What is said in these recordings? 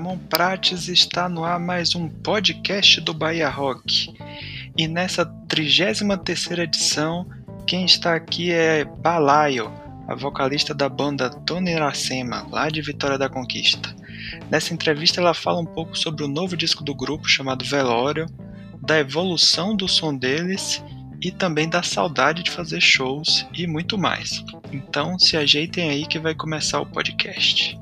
Ramon Prates está no ar mais um podcast do Bahia Rock. E nessa 33 edição, quem está aqui é Balaio, a vocalista da banda Tony Iracema, lá de Vitória da Conquista. Nessa entrevista ela fala um pouco sobre o novo disco do grupo chamado Velório, da evolução do som deles e também da saudade de fazer shows e muito mais. Então se ajeitem aí que vai começar o podcast.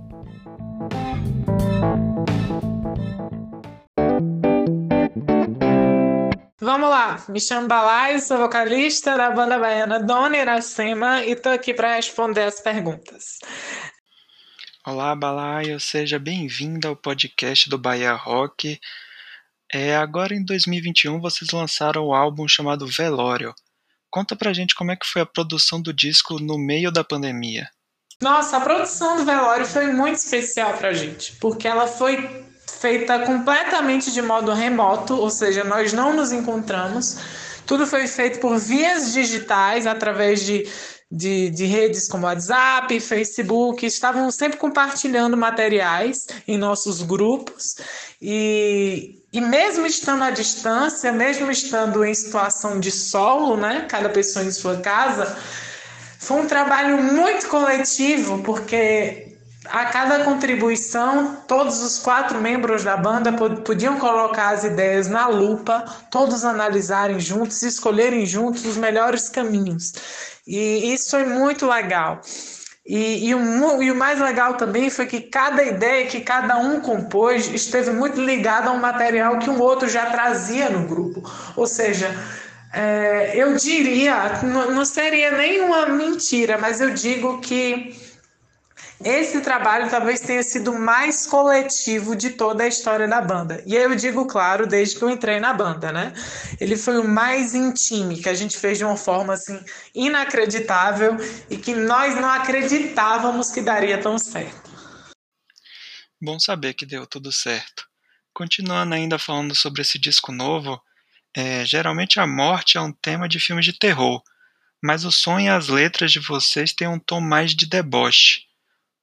Vamos lá, me chamo Balai, sou vocalista da banda baiana Dona Iracema e tô aqui para responder as perguntas. Olá, Balaio, seja bem-vinda ao podcast do Bahia Rock. É, agora em 2021 vocês lançaram o um álbum chamado Velório. Conta pra gente como é que foi a produção do disco no meio da pandemia. Nossa, a produção do Velório foi muito especial pra gente, porque ela foi feita completamente de modo remoto, ou seja, nós não nos encontramos. Tudo foi feito por vias digitais, através de, de, de redes como WhatsApp, Facebook, estavam sempre compartilhando materiais em nossos grupos. E, e mesmo estando à distância, mesmo estando em situação de solo, né, cada pessoa em sua casa, foi um trabalho muito coletivo, porque a cada contribuição, todos os quatro membros da banda podiam colocar as ideias na lupa, todos analisarem juntos, escolherem juntos os melhores caminhos. E isso foi muito legal. E, e, o, e o mais legal também foi que cada ideia que cada um compôs esteve muito ligada a um material que um outro já trazia no grupo. Ou seja, é, eu diria, não seria nenhuma mentira, mas eu digo que esse trabalho talvez tenha sido mais coletivo de toda a história da banda. E eu digo, claro, desde que eu entrei na banda, né? Ele foi o mais íntimo, que a gente fez de uma forma assim inacreditável e que nós não acreditávamos que daria tão certo. Bom saber que deu tudo certo. Continuando ainda falando sobre esse disco novo, é, geralmente a morte é um tema de filmes de terror, mas o som e as letras de vocês têm um tom mais de deboche.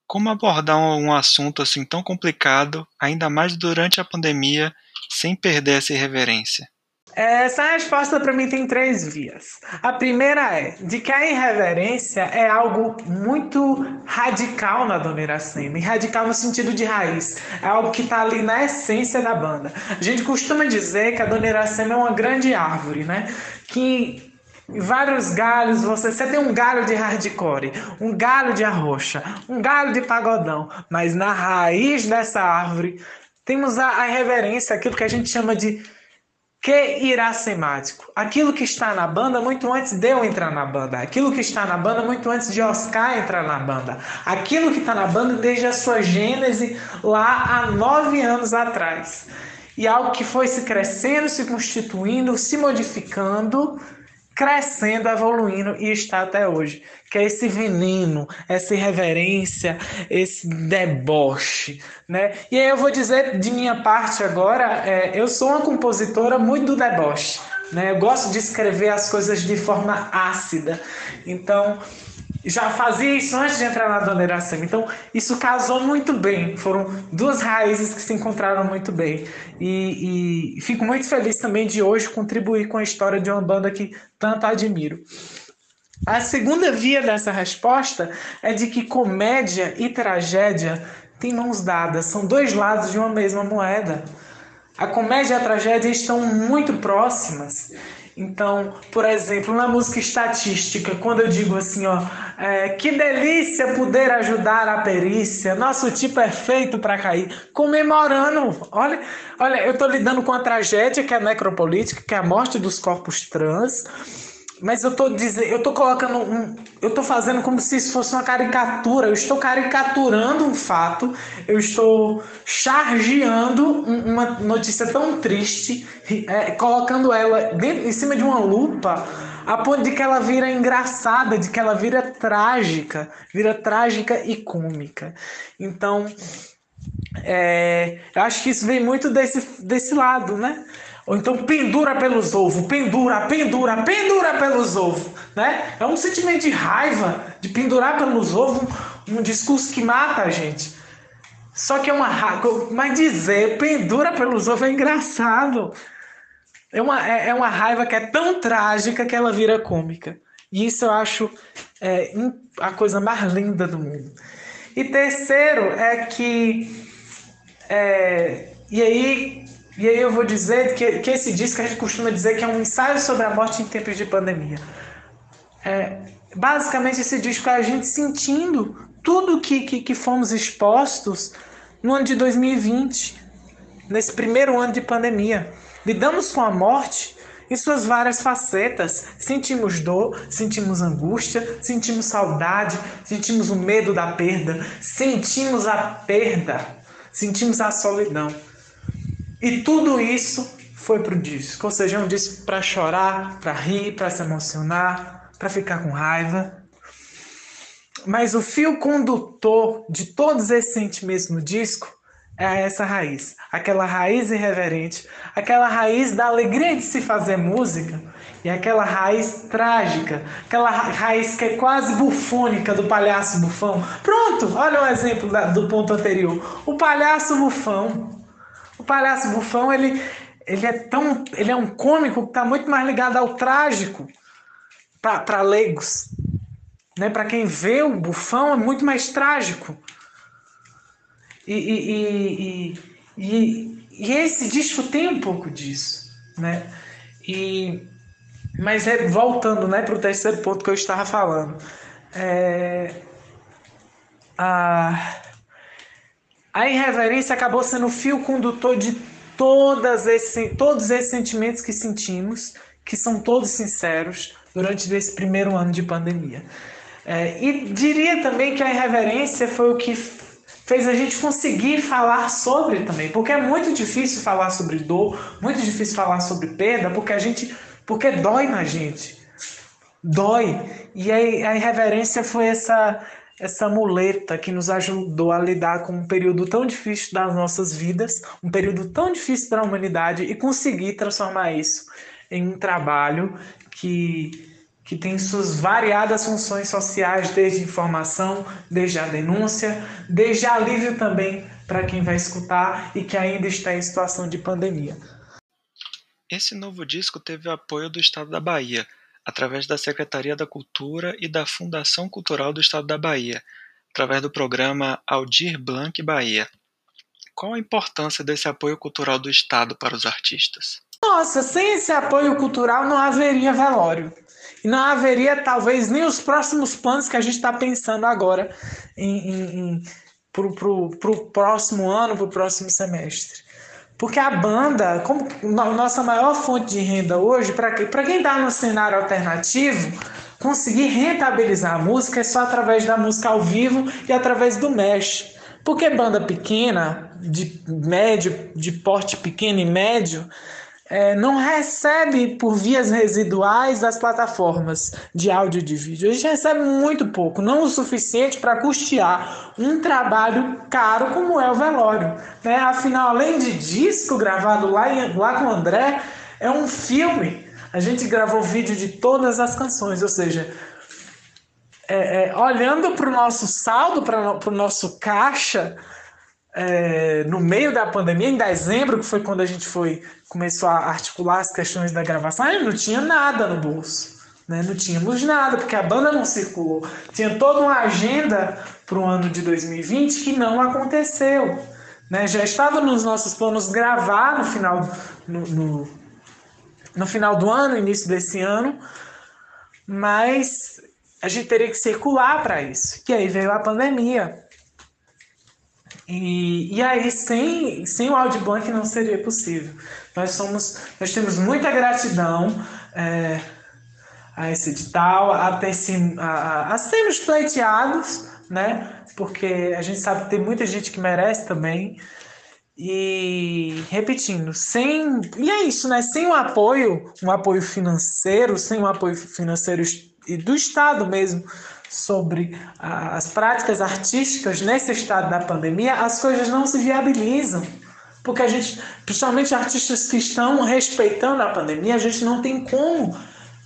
Como abordar um assunto assim tão complicado, ainda mais durante a pandemia, sem perder essa irreverência? Essa resposta para mim tem três vias. A primeira é de que a irreverência é algo muito radical na Dona Iracema, e radical no sentido de raiz. É algo que está ali na essência da banda. A gente costuma dizer que a Dona Iracema é uma grande árvore, né? Que vários galhos, você, você tem um galho de hardcore, um galho de arrocha, um galho de pagodão, mas na raiz dessa árvore temos a, a reverência, aquilo que a gente chama de que iracemático. Aquilo que está na banda muito antes de eu entrar na banda. Aquilo que está na banda muito antes de Oscar entrar na banda. Aquilo que está na banda desde a sua gênese lá há nove anos atrás. E algo que foi se crescendo, se constituindo, se modificando crescendo, evoluindo e está até hoje. Que é esse veneno, essa irreverência, esse deboche, né? E aí eu vou dizer de minha parte agora, é, eu sou uma compositora muito do deboche, né? Eu gosto de escrever as coisas de forma ácida. Então, já fazia isso antes de entrar na Dona Iracema. Então, isso casou muito bem. Foram duas raízes que se encontraram muito bem. E, e, fico muito feliz também de hoje contribuir com a história de uma banda que tanto admiro. A segunda via dessa resposta é de que comédia e tragédia têm mãos dadas, são dois lados de uma mesma moeda. A comédia e a tragédia estão muito próximas então, por exemplo, na música estatística, quando eu digo assim, ó, é, que delícia poder ajudar a perícia, nosso tipo é feito para cair, comemorando. Olha, olha, eu estou lidando com a tragédia que é a necropolítica, que é a morte dos corpos trans mas eu tô dizendo, eu tô colocando um, eu tô fazendo como se isso fosse uma caricatura. Eu estou caricaturando um fato. Eu estou chargeando uma notícia tão triste, é, colocando ela dentro, em cima de uma lupa, a ponto de que ela vira engraçada, de que ela vira trágica, vira trágica e cômica. Então, é, eu acho que isso vem muito desse, desse lado, né? Ou então pendura pelos ovos, pendura, pendura, pendura pelos ovos, né? É um sentimento de raiva, de pendurar pelos ovos, um, discurso que mata a gente. Só que é uma raiva. Mas dizer pendura pelos ovos é engraçado. É uma, é, é uma raiva que é tão trágica que ela vira cômica. E isso eu acho é, a coisa mais linda do mundo. E terceiro é que. É, e aí. E aí eu vou dizer que, que esse disco a gente costuma dizer que é um ensaio sobre a morte em tempos de pandemia. É, basicamente esse disco é a gente sentindo tudo que, que, que fomos expostos no ano de 2020, nesse primeiro ano de pandemia. Lidamos com a morte em suas várias facetas. Sentimos dor, sentimos angústia, sentimos saudade, sentimos o medo da perda, sentimos a perda, sentimos a solidão. E tudo isso foi pro disco, ou seja, é um disco para chorar, para rir, para se emocionar, para ficar com raiva. Mas o fio condutor de todos esses sentimentos no disco é essa raiz, aquela raiz irreverente, aquela raiz da alegria de se fazer música e aquela raiz trágica, aquela raiz que é quase bufônica do palhaço bufão. Pronto, olha um exemplo do ponto anterior. O palhaço bufão. O palhaço bufão, ele, ele é tão, ele é um cômico que está muito mais ligado ao trágico para leigos. Né? Para quem vê o bufão é muito mais trágico. E, e, e, e, e esse disco tem um pouco disso, né? E, mas é, voltando né, para o terceiro ponto que eu estava falando. É, a, a irreverência acabou sendo o fio condutor de todas esse, todos esses sentimentos que sentimos, que são todos sinceros, durante esse primeiro ano de pandemia. É, e diria também que a irreverência foi o que fez a gente conseguir falar sobre também, porque é muito difícil falar sobre dor, muito difícil falar sobre perda, porque a gente, porque dói na gente, dói. E a, a irreverência foi essa essa muleta que nos ajudou a lidar com um período tão difícil das nossas vidas, um período tão difícil para a humanidade e conseguir transformar isso em um trabalho que que tem suas variadas funções sociais, desde informação, desde a denúncia, desde alívio também para quem vai escutar e que ainda está em situação de pandemia. Esse novo disco teve apoio do Estado da Bahia, através da Secretaria da Cultura e da Fundação Cultural do Estado da Bahia, através do programa Aldir Blanc Bahia. Qual a importância desse apoio cultural do Estado para os artistas? Nossa, sem esse apoio cultural não haveria velório. E não haveria, talvez, nem os próximos planos que a gente está pensando agora para o próximo ano, para o próximo semestre. Porque a banda, como nossa maior fonte de renda hoje, para quem está no cenário alternativo, conseguir rentabilizar a música é só através da música ao vivo e através do mesh. Porque banda pequena, de médio, de porte pequeno e médio, é, não recebe por vias residuais das plataformas de áudio e de vídeo. A gente recebe muito pouco, não o suficiente para custear um trabalho caro como é o velório. Né? Afinal, além de disco gravado lá, lá com o André, é um filme. A gente gravou vídeo de todas as canções, ou seja, é, é, olhando para o nosso saldo, para o nosso caixa, é, no meio da pandemia, em dezembro, que foi quando a gente foi começou a articular as questões da gravação, não tinha nada no bolso. Né? Não tínhamos nada, porque a banda não circulou. Tinha toda uma agenda para o ano de 2020 que não aconteceu. Né? Já estava nos nossos planos gravar no final, no, no, no final do ano, início desse ano, mas a gente teria que circular para isso. E aí veio a pandemia. E, e aí, sem, sem o Audiblank não seria possível. Nós, somos, nós temos muita gratidão é, a esse edital, a, ter, a, a, sermos pleiteados, né? porque a gente sabe que tem muita gente que merece também. E repetindo, sem. E é isso, né? Sem o um apoio, um apoio financeiro, sem um apoio financeiro e do Estado mesmo sobre as práticas artísticas nesse estado da pandemia, as coisas não se viabilizam. Porque a gente, principalmente artistas que estão respeitando a pandemia, a gente não tem como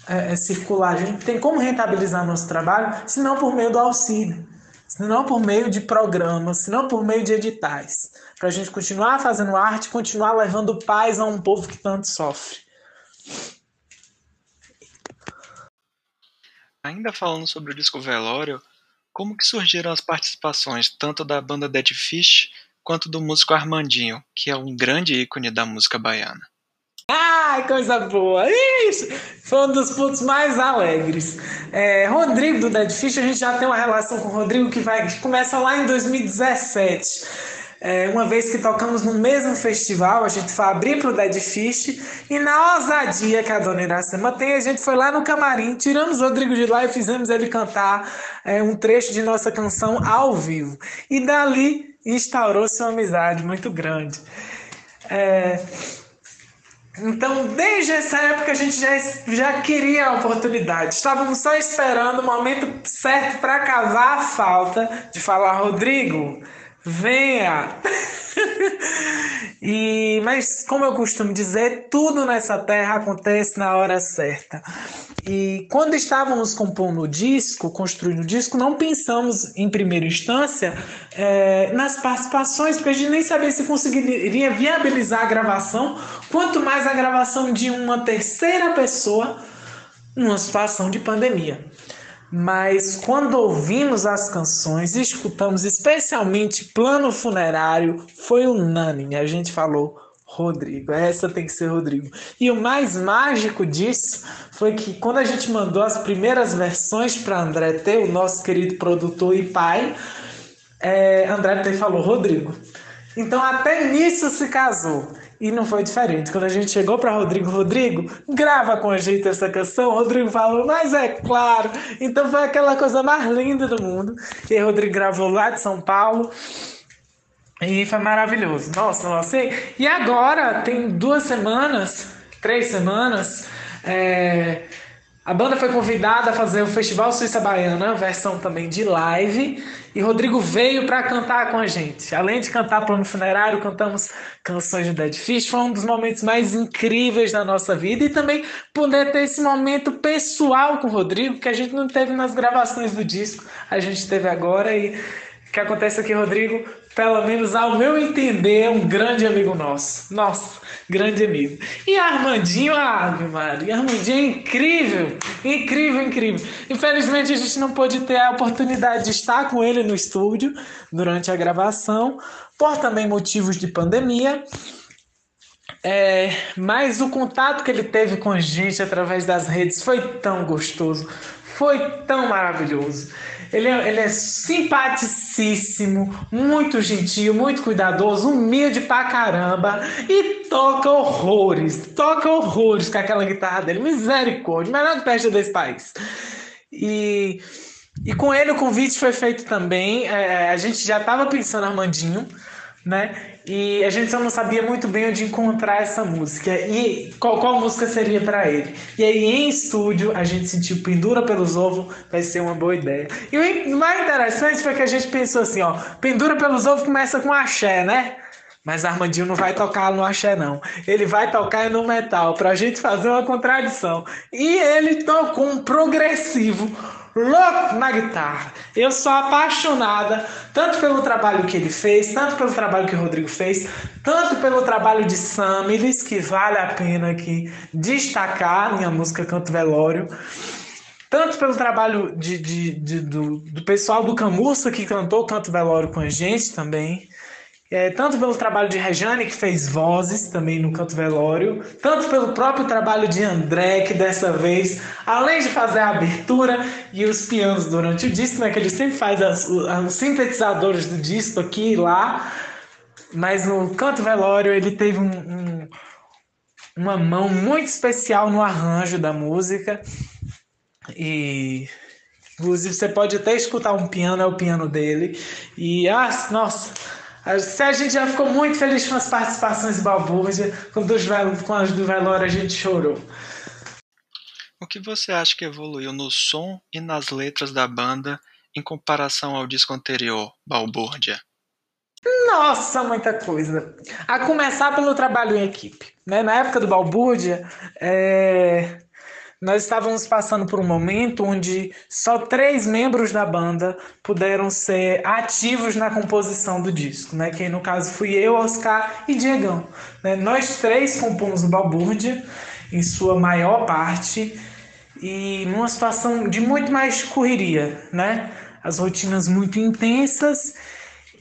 é, é circular, a gente tem como rentabilizar nosso trabalho, senão por meio do auxílio. se não por meio de programas, se não por meio de editais, para a gente continuar fazendo arte, continuar levando paz a um povo que tanto sofre. Ainda falando sobre o disco Velório, como que surgiram as participações tanto da banda Dead Fish quanto do músico Armandinho, que é um grande ícone da música baiana? Ai, coisa boa! Isso! Foi um dos pontos mais alegres. É, Rodrigo do Dead Fish, a gente já tem uma relação com o Rodrigo que, vai, que começa lá em 2017. É, uma vez que tocamos no mesmo festival, a gente foi abrir para o Dead Fish e na ousadia que a dona Iracema tem, a gente foi lá no camarim, tiramos o Rodrigo de lá e fizemos ele cantar é, um trecho de nossa canção ao vivo. E dali instaurou-se uma amizade muito grande. É, então, desde essa época, a gente já, já queria a oportunidade. Estávamos só esperando o momento certo para cavar a falta de falar, Rodrigo, venha! e, mas, como eu costumo dizer, tudo nessa terra acontece na hora certa. E quando estávamos compondo o disco, construindo o disco, não pensamos em primeira instância é, nas participações, porque a gente nem sabia se conseguiria viabilizar a gravação, quanto mais a gravação de uma terceira pessoa numa situação de pandemia. Mas quando ouvimos as canções, escutamos especialmente Plano Funerário, foi unânime. A gente falou, Rodrigo, essa tem que ser Rodrigo. E o mais mágico disso foi que quando a gente mandou as primeiras versões para André T, o nosso querido produtor e pai, é, André T falou Rodrigo. Então até nisso se casou. E não foi diferente. Quando a gente chegou para Rodrigo, Rodrigo, grava com a gente essa canção. Rodrigo falou, mas é claro. Então foi aquela coisa mais linda do mundo. E aí, Rodrigo gravou lá de São Paulo. E foi maravilhoso. Nossa, nossa. E agora, tem duas semanas, três semanas, é, a banda foi convidada a fazer o Festival Suíça Baiana, versão também de live, e Rodrigo veio para cantar com a gente. Além de cantar Plano Funerário, cantamos canções de Dead Fish. Foi um dos momentos mais incríveis da nossa vida e também poder ter esse momento pessoal com o Rodrigo, que a gente não teve nas gravações do disco, a gente teve agora e o que acontece aqui, Rodrigo, pelo menos ao meu entender, é um grande amigo nosso. Nossa, grande amigo. E Armandinho, Ave Maria, Armandinho é incrível, incrível, incrível. Infelizmente a gente não pôde ter a oportunidade de estar com ele no estúdio durante a gravação, por também motivos de pandemia. É, mas o contato que ele teve com a gente através das redes foi tão gostoso, foi tão maravilhoso. Ele é, ele é simpaticíssimo, muito gentil, muito cuidadoso, humilde pra caramba e toca horrores, toca horrores com aquela guitarra dele. Misericórdia, melhor peste desse país. E, e com ele o convite foi feito também. É, a gente já estava pensando Armandinho, né? E a gente só não sabia muito bem onde encontrar essa música e qual, qual música seria para ele. E aí em estúdio a gente sentiu pendura pelos ovos, vai ser uma boa ideia. E o mais interessante foi que a gente pensou assim, ó, pendura pelos ovos começa com axé, né? Mas Armandinho não vai tocar no axé, não. Ele vai tocar no metal, pra gente fazer uma contradição. E ele tocou um progressivo louco na guitarra. Eu sou apaixonada tanto pelo trabalho que ele fez, tanto pelo trabalho que o Rodrigo fez, tanto pelo trabalho de Samilis, que vale a pena aqui destacar minha música Canto Velório. Tanto pelo trabalho de, de, de do, do pessoal do Camurça que cantou Canto Velório com a gente também. É, tanto pelo trabalho de Rejane, que fez vozes também no Canto Velório, tanto pelo próprio trabalho de André, que dessa vez, além de fazer a abertura e os pianos durante o disco, né, que ele sempre faz as, os sintetizadores do disco aqui e lá, mas no Canto Velório ele teve um, um, uma mão muito especial no arranjo da música. E inclusive você pode até escutar um piano, é o piano dele. E ah, nossa a gente já ficou muito feliz com as participações de Balbúrdia, com, dos, com as do Velório a gente chorou. O que você acha que evoluiu no som e nas letras da banda em comparação ao disco anterior, Balbúrdia? Nossa, muita coisa. A começar pelo trabalho em equipe. Né? Na época do Balbúrdia, é... nós estávamos passando por um momento onde só três membros da banda puderam ser ativos na composição do disco, né? Que no caso fui eu, Oscar e Diegão. Né? Nós três compomos o Balbúrdia, em sua maior parte, e numa situação de muito mais correria, né? As rotinas muito intensas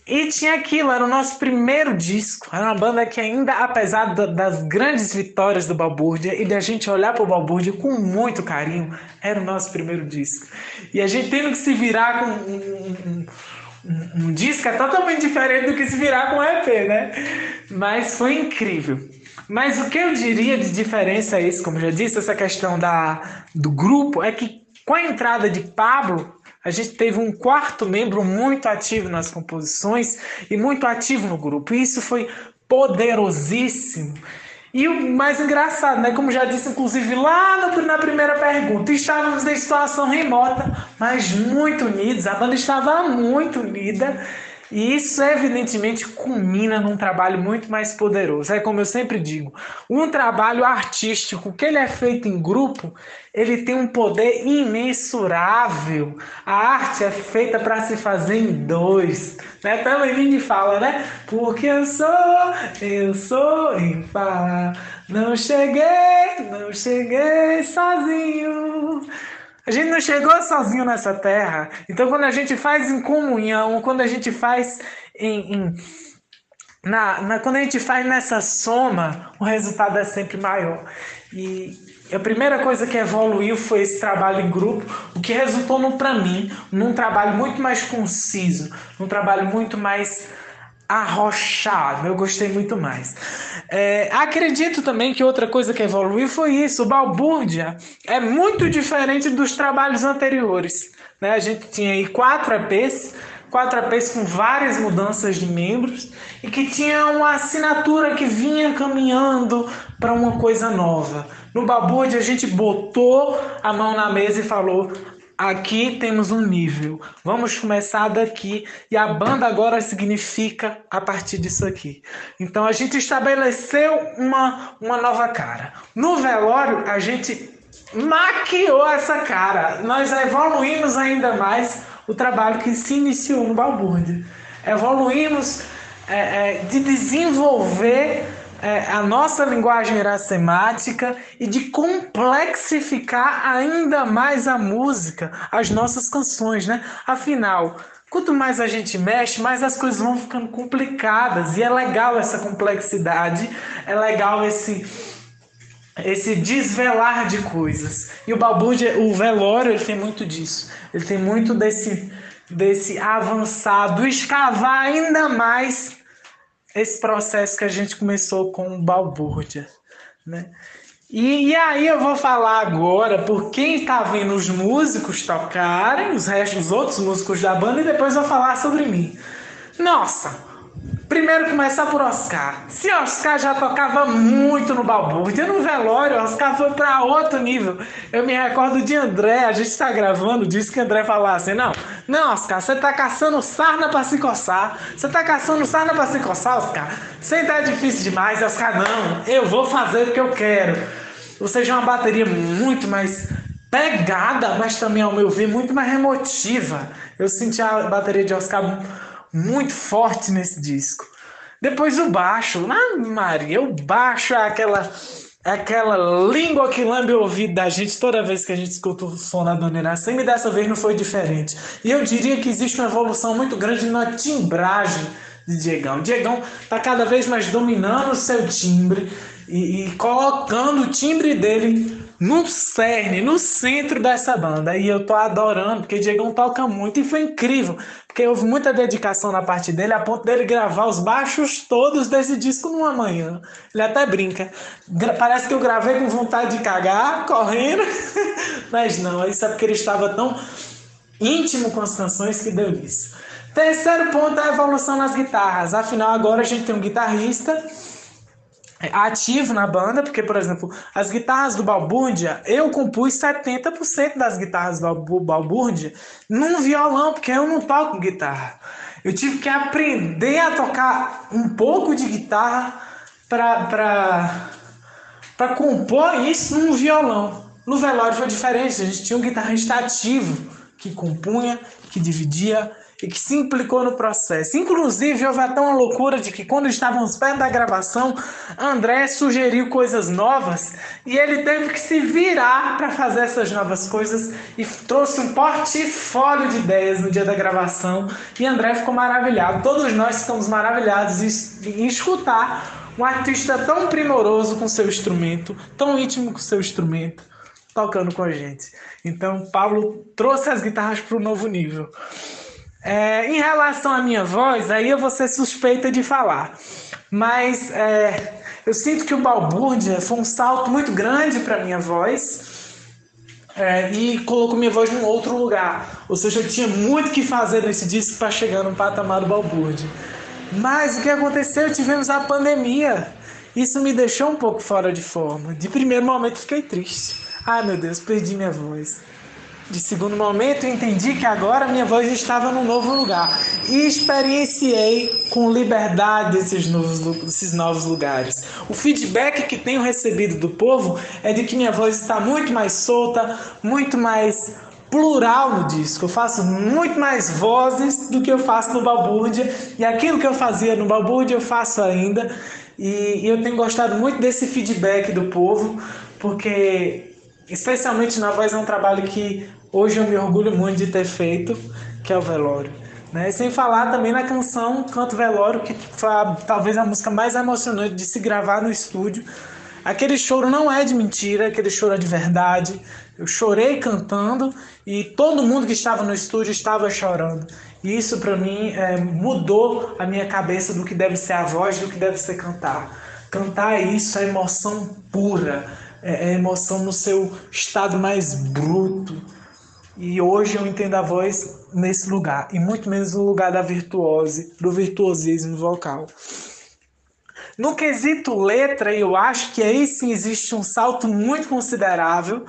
e tinha aquilo, era o nosso primeiro disco. Era uma banda que ainda, apesar das grandes vitórias do Balbúrdia e da gente olhar para o Balbúrdia com muito carinho, era o nosso primeiro disco. E a gente tendo que se virar com um, um, um, um disco é totalmente diferente do que se virar com um EP, né? Mas foi incrível. Mas o que eu diria de diferença é isso, como já disse, essa questão da, do grupo, é que com a entrada de Pablo, a gente teve um quarto membro muito ativo nas composições e muito ativo no grupo. E isso foi poderosíssimo. E o mais engraçado, né? Como já disse, inclusive, lá na primeira pergunta, estávamos em situação remota, mas muito unidos. A banda estava muito unida e isso, evidentemente, culmina num trabalho muito mais poderoso. É como eu sempre digo, um trabalho artístico que ele é feito em grupo, ele tem um poder imensurável. A arte é feita para se fazer em dois. Né? Também Lini fala, né? Porque eu sou, eu sou impar. Não cheguei, não cheguei sozinho. A gente não chegou sozinho nessa terra. Então, quando a gente faz em comunhão, quando a gente faz em, em na, na, quando a gente faz nessa soma, o resultado é sempre maior. E a primeira coisa que evoluiu foi esse trabalho em grupo, o que resultou para mim num trabalho muito mais conciso, num trabalho muito mais arrochado. Eu gostei muito mais. É, acredito também que outra coisa que evoluiu foi isso. O Balbúrdia é muito diferente dos trabalhos anteriores. Né? A gente tinha aí quatro EPs, quatro EPs com várias mudanças de membros e que tinha uma assinatura que vinha caminhando para uma coisa nova. No Balbúrdia a gente botou a mão na mesa e falou: Aqui temos um nível. Vamos começar daqui e a banda agora significa a partir disso aqui. Então a gente estabeleceu uma, uma nova cara. No velório a gente maquiou essa cara. Nós evoluímos ainda mais o trabalho que se iniciou no Balbúrdia. Evoluímos é, é, de desenvolver é, a nossa linguagem iracemática e de complexificar ainda mais a música, as nossas canções, né? Afinal, quanto mais a gente mexe, mais as coisas vão ficando complicadas e é legal essa complexidade, é legal esse esse desvelar de coisas. E o balbúrdia, o velório, ele tem muito disso. Ele tem muito desse desse avançado, escavar ainda mais esse processo que a gente começou com o balbúrdia, né? E, e, aí eu vou falar agora por quem está vendo os músicos tocarem, os restos, os outros músicos da banda, e depois vou falar sobre mim. Nossa, Primeiro começar por Oscar. Se Oscar já tocava muito no balbúrdia, no velório, Oscar foi para outro nível. Eu me recordo de André, a gente está gravando, disse que André falasse, não, não, Oscar, você tá caçando sarna para se coçar. Você tá caçando sarna para se coçar, Oscar. Você tá difícil demais, Oscar, não. Eu vou fazer o que eu quero. Ou seja, uma bateria muito mais pegada, mas também, ao meu ver, muito mais emotiva. Eu senti a bateria de Oscar muito forte nesse disco. Depois o baixo, ah, Maria, o baixo é aquela, é aquela língua que lambe o ouvido da gente toda vez que a gente escuta o som da Dona Iracema e dessa vez não foi diferente. E eu diria que existe uma evolução muito grande na timbragem de Diegão. Diegão está cada vez mais dominando o seu timbre e, e colocando o timbre dele no cerne, no centro dessa banda. E eu tô adorando, porque Diegão toca muito e foi incrível. Porque houve muita dedicação na parte dele, a ponto dele gravar os baixos todos desse disco numa manhã. Ele até brinca. Parece que eu gravei com vontade de cagar, correndo. Mas não, isso é porque ele estava tão íntimo com as canções que deu isso. Terceiro ponto é a evolução nas guitarras. Afinal, agora a gente tem um guitarrista ativo na banda, porque, por exemplo, as guitarras do Balbúrdia, eu compus 70% das guitarras do Balbúrdia num violão, porque eu não toco guitarra. Eu tive que aprender a tocar um pouco de guitarra para compor isso num violão. No velório foi diferente, a gente tinha um guitarrista ativo que compunha, que dividia e que se implicou no processo. Inclusive, houve até uma loucura de que quando estávamos perto da gravação, André sugeriu coisas novas e ele teve que se virar para fazer essas novas coisas e trouxe um portfólio de ideias no dia da gravação e André ficou maravilhado. Todos nós ficamos maravilhados em, escutar um artista tão primoroso com seu instrumento, tão íntimo com seu instrumento, tocando com a gente. Então, Pablo trouxe as guitarras para o novo nível. É, em relação à minha voz, aí eu vou ser suspeita de falar. Mas é, eu sinto que o Balbúrdia foi um salto muito grande para minha voz é, e colocou minha voz num outro lugar. Ou seja, eu tinha muito que fazer nesse disco para chegar no patamar do Balbúrdia. Mas o que aconteceu? Tivemos a pandemia. Isso me deixou um pouco fora de forma. De primeiro momento fiquei triste. Ai meu Deus, perdi minha voz de segundo momento, entendi que agora minha voz estava num novo lugar e experienciei com liberdade esses novos, esses novos lugares. O feedback que tenho recebido do povo é de que minha voz está muito mais solta, muito mais plural no disco. Eu faço muito mais vozes do que eu faço no Balbúrdia e aquilo que eu fazia no Balbúrdia eu faço ainda. E, e eu tenho gostado muito desse feedback do povo, porque especialmente na voz é um trabalho que hoje eu me orgulho muito de ter feito, que é o Velório. Né? Sem falar também na canção Canto Velório, que foi a, talvez a música mais emocionante de se gravar no estúdio. Aquele choro não é de mentira, aquele choro é de verdade. Eu chorei cantando e todo mundo que estava no estúdio estava chorando. E isso para mim é, mudou a minha cabeça do que deve ser a voz, do que deve ser cantar. Cantar é isso, é emoção pura, é, é emoção no seu estado mais bruto e hoje eu entendo a voz nesse lugar, e muito menos no lugar da virtuose, do virtuosismo vocal. No quesito letra, eu acho que aí sim existe um salto muito considerável,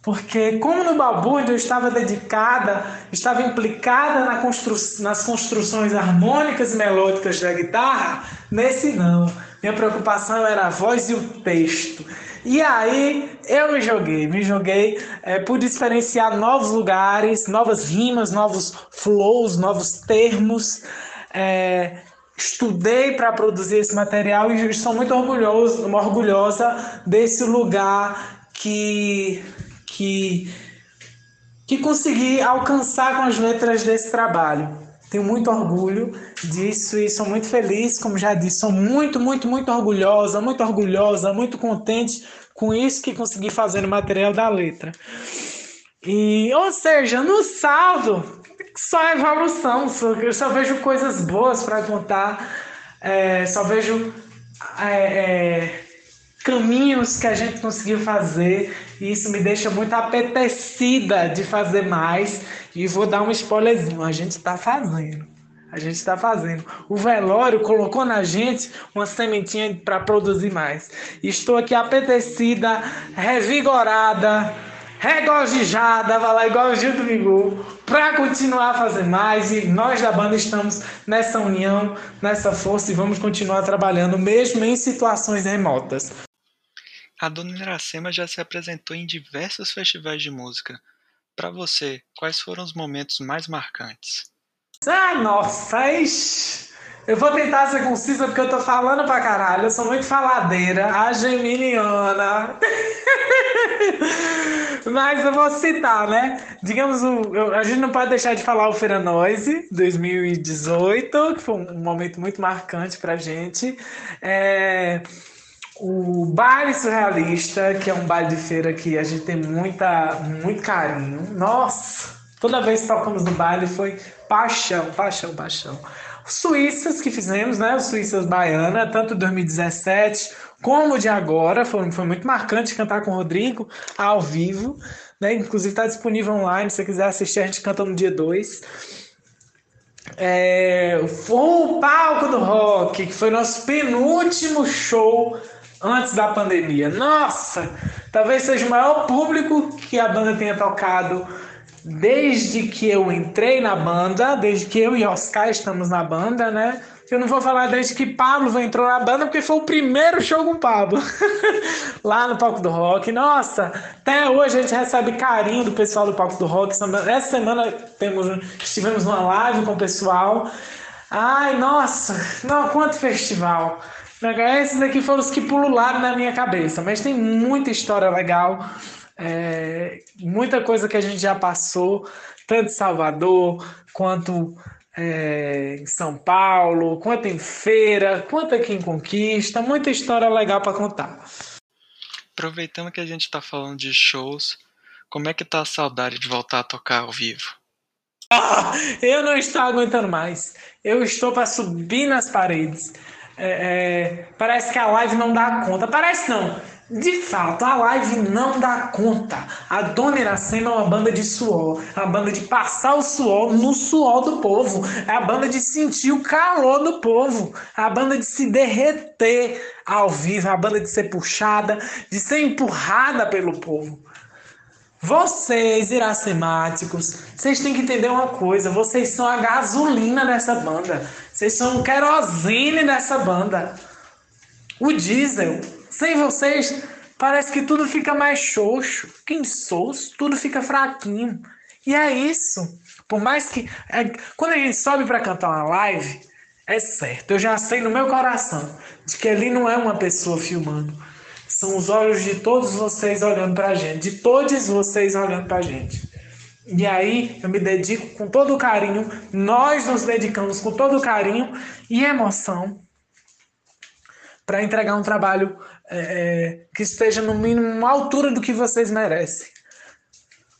porque como no Balbúrdia eu estava dedicada, estava implicada na constru nas construções harmônicas e melódicas da guitarra, nesse não. Minha preocupação era a voz e o texto. E aí eu me joguei, me joguei, é, pude experienciar novos lugares, novas rimas, novos flows, novos termos. É, estudei para produzir esse material e estou muito orgulhoso, orgulhosa desse lugar que, que, que consegui alcançar com as letras desse trabalho. Tenho muito orgulho disso e sou muito feliz, como já disse, sou muito, muito, muito orgulhosa, muito orgulhosa, muito contente com isso que consegui fazer no material da letra. E, ou seja, no saldo, só evolução, eu só vejo coisas boas para contar, é, só vejo é, é, caminhos que a gente conseguiu fazer e isso me deixa muito apetecida de fazer mais e vou dar um spoilerzinho: a gente está fazendo. A gente está fazendo. O velório colocou na gente uma sementinha para produzir mais. Estou aqui apetecida, revigorada, regozijada, vai lá igual o Gil do Vigor, para continuar a fazer mais. E nós da banda estamos nessa união, nessa força e vamos continuar trabalhando, mesmo em situações remotas. A Dona Iracema já se apresentou em diversos festivais de música. Para você, quais foram os momentos mais marcantes? Ah, nossa, ixi. Eu vou tentar ser concisa porque eu tô falando pra caralho. Eu sou muito faladeira, a geminiana. Mas eu vou citar, né? Digamos, o, a gente não pode deixar de falar o Feira Noise 2018, que foi um momento muito marcante pra gente. É o baile surrealista, que é um baile de feira que a gente tem muita, muito carinho. Nossa, toda vez que tocamos no baile foi paixão, paixão, paixão. Suíças que fizemos, né? Suíças Baiana, tanto 2017 como de agora, foi, foi muito marcante cantar com o Rodrigo ao vivo, né? Inclusive está disponível online, se você quiser assistir, a gente canta no dia 2. É, o palco do rock, que foi nosso penúltimo show antes da pandemia. Nossa, talvez seja o maior público que a banda tenha tocado desde que eu entrei na banda, desde que eu e Oscar estamos na banda, né? eu não vou falar desde que Pablo entrou na banda, porque foi o primeiro show com Pablo. Lá no Palco do Rock. Nossa, até hoje a gente recebe carinho do pessoal do Palco do Rock. Essa semana temos, numa live com o pessoal. Ai, nossa, não, quanto festival. Esses aqui foram os que pulularam na minha cabeça, mas tem muita história legal, é, muita coisa que a gente já passou, tanto em Salvador quanto é, em São Paulo, quanto em feira, quanto aqui em Conquista, muita história legal para contar. Aproveitando que a gente está falando de shows, como é que tá a saudade de voltar a tocar ao vivo? Ah, eu não estou aguentando mais. Eu estou para subir nas paredes. É, é, parece que a live não dá conta. Parece não. De fato, a live não dá conta. A Dona Iracema é uma banda de suor. Uma banda de passar o suor no suor do povo. É a banda de sentir o calor do povo. A banda de se derreter ao vivo. A banda de ser puxada, de ser empurrada pelo povo. Vocês, iracemáticos, vocês têm que entender uma coisa: vocês são a gasolina dessa banda. Vocês são o querosene dessa banda. O diesel. Sem vocês, parece que tudo fica mais xoxo, que insosso, tudo fica fraquinho. E é isso. Por mais que. É, quando a gente sobe para cantar uma live, é certo. Eu já sei no meu coração de que ali não é uma pessoa filmando são os olhos de todos vocês olhando para a gente, de todos vocês olhando para a gente. E aí eu me dedico com todo carinho, nós nos dedicamos com todo carinho e emoção para entregar um trabalho é, é, que esteja no mínimo à altura do que vocês merecem.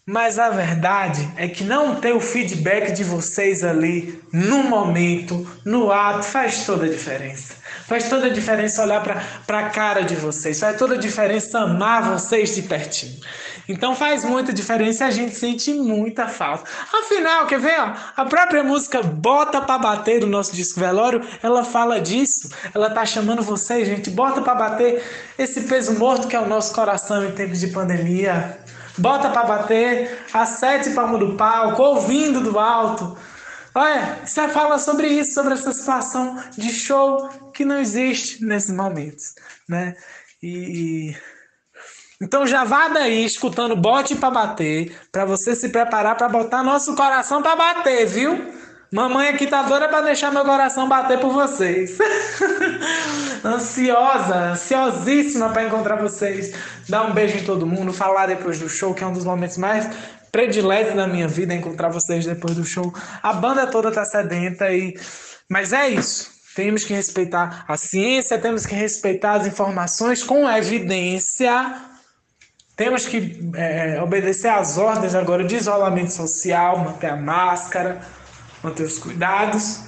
Mas a verdade é que não ter o feedback de vocês ali, no momento, no ato, faz toda a diferença. Faz toda a diferença olhar para a cara de vocês. Faz toda a diferença amar vocês de pertinho. Então faz muita diferença e a gente sente muita falta. Afinal, quer ver? Ó, a própria música Bota para Bater do nosso disco Velório, ela fala disso. Ela tá chamando vocês, gente, bota para bater esse peso morto que é o nosso coração em tempos de pandemia bota para bater, a sete palmas do palco, ouvindo do alto. Olha, você fala sobre isso, sobre essa situação de show que não existe nesses momentos, né? E então já vá daí escutando bote para bater, para você se preparar para botar nosso coração para bater, viu? Mamãe aqui tá doida para deixar meu coração bater por vocês. Ansiosa, ansiosíssima para encontrar vocês. Dar um beijo em todo mundo, falar depois do show, que é um dos momentos mais prediletos da minha vida, encontrar vocês depois do show. A banda toda tá sedenta e mas é isso. Temos que respeitar a ciência, temos que respeitar as informações com evidência. Temos que é, obedecer às ordens agora de isolamento social, manter a máscara manter os cuidados,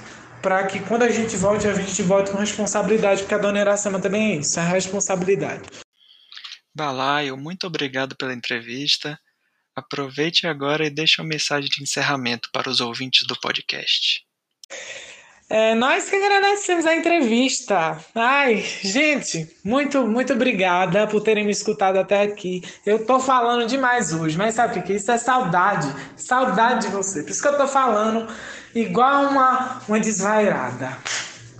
para que quando a gente volte, a gente volte com responsabilidade, porque a dona Iracema também é isso, é responsabilidade. Balaio, muito obrigado pela entrevista. Aproveite agora e deixe uma mensagem de encerramento para os ouvintes do podcast. É, nós que agradecemos a entrevista. Ai, gente, muito, muito obrigada por terem me escutado até aqui. Eu tô falando demais hoje, mas sabe o que? Isso é saudade. Saudade de você. Por isso que eu tô falando igual uma, uma desvairada.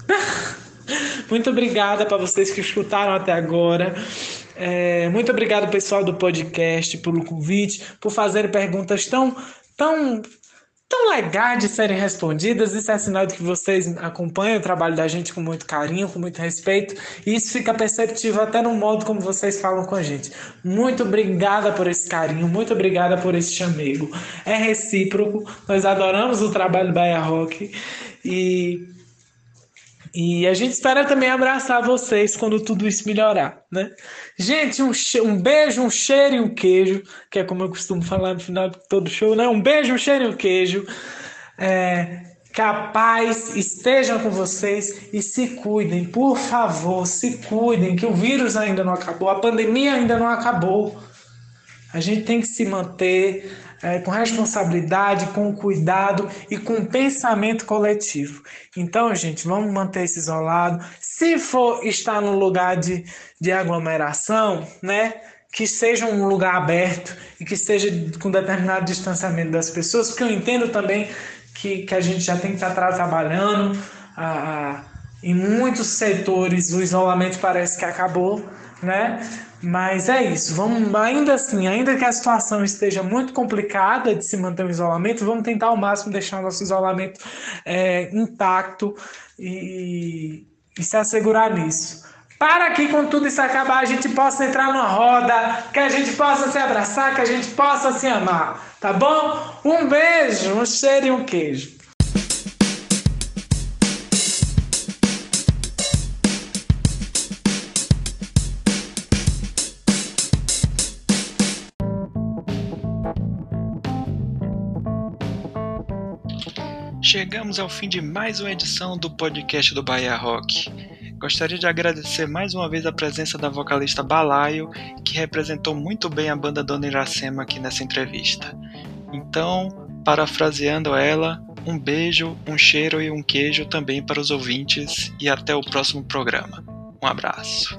muito obrigada para vocês que escutaram até agora. É, muito obrigado, pessoal do podcast, pelo convite, por fazer perguntas tão, tão tão legais de serem respondidas. Isso é sinal de que vocês acompanham o trabalho da gente com muito carinho, com muito respeito. E isso fica perceptível até no modo como vocês falam com a gente. Muito obrigada por esse carinho, muito obrigada por esse chamego. É recíproco. Nós adoramos o trabalho do Bahia Rock. E e a gente espera também abraçar vocês quando tudo isso melhorar, né? Gente, um, um beijo, um cheiro e um queijo, que é como eu costumo falar no final de todo show, né? Um beijo, um cheiro e um queijo. É, que a paz esteja com vocês e se cuidem, por favor, se cuidem, que o vírus ainda não acabou, a pandemia ainda não acabou. A gente tem que se manter é, com responsabilidade, com cuidado e com pensamento coletivo. Então, gente, vamos manter esse isolado. Se for estar no lugar de, de aglomeração, né? Que seja um lugar aberto e que seja com determinado distanciamento das pessoas, porque eu entendo também que, que a gente já tem que estar trabalhando a, a em muitos setores o isolamento parece que acabou, né? Mas é isso. Vamos ainda assim, ainda que a situação esteja muito complicada de se manter o isolamento, vamos tentar ao máximo deixar o nosso isolamento é, intacto e, e se assegurar nisso. Para que quando tudo isso acabar a gente possa entrar numa roda, que a gente possa se abraçar, que a gente possa se amar, tá bom? Um beijo, um cheiro e um queijo. Chegamos ao fim de mais uma edição do podcast do Bahia Rock. Gostaria de agradecer mais uma vez a presença da vocalista Balaio, que representou muito bem a banda Dona Iracema aqui nessa entrevista. Então, parafraseando ela, um beijo, um cheiro e um queijo também para os ouvintes e até o próximo programa. Um abraço.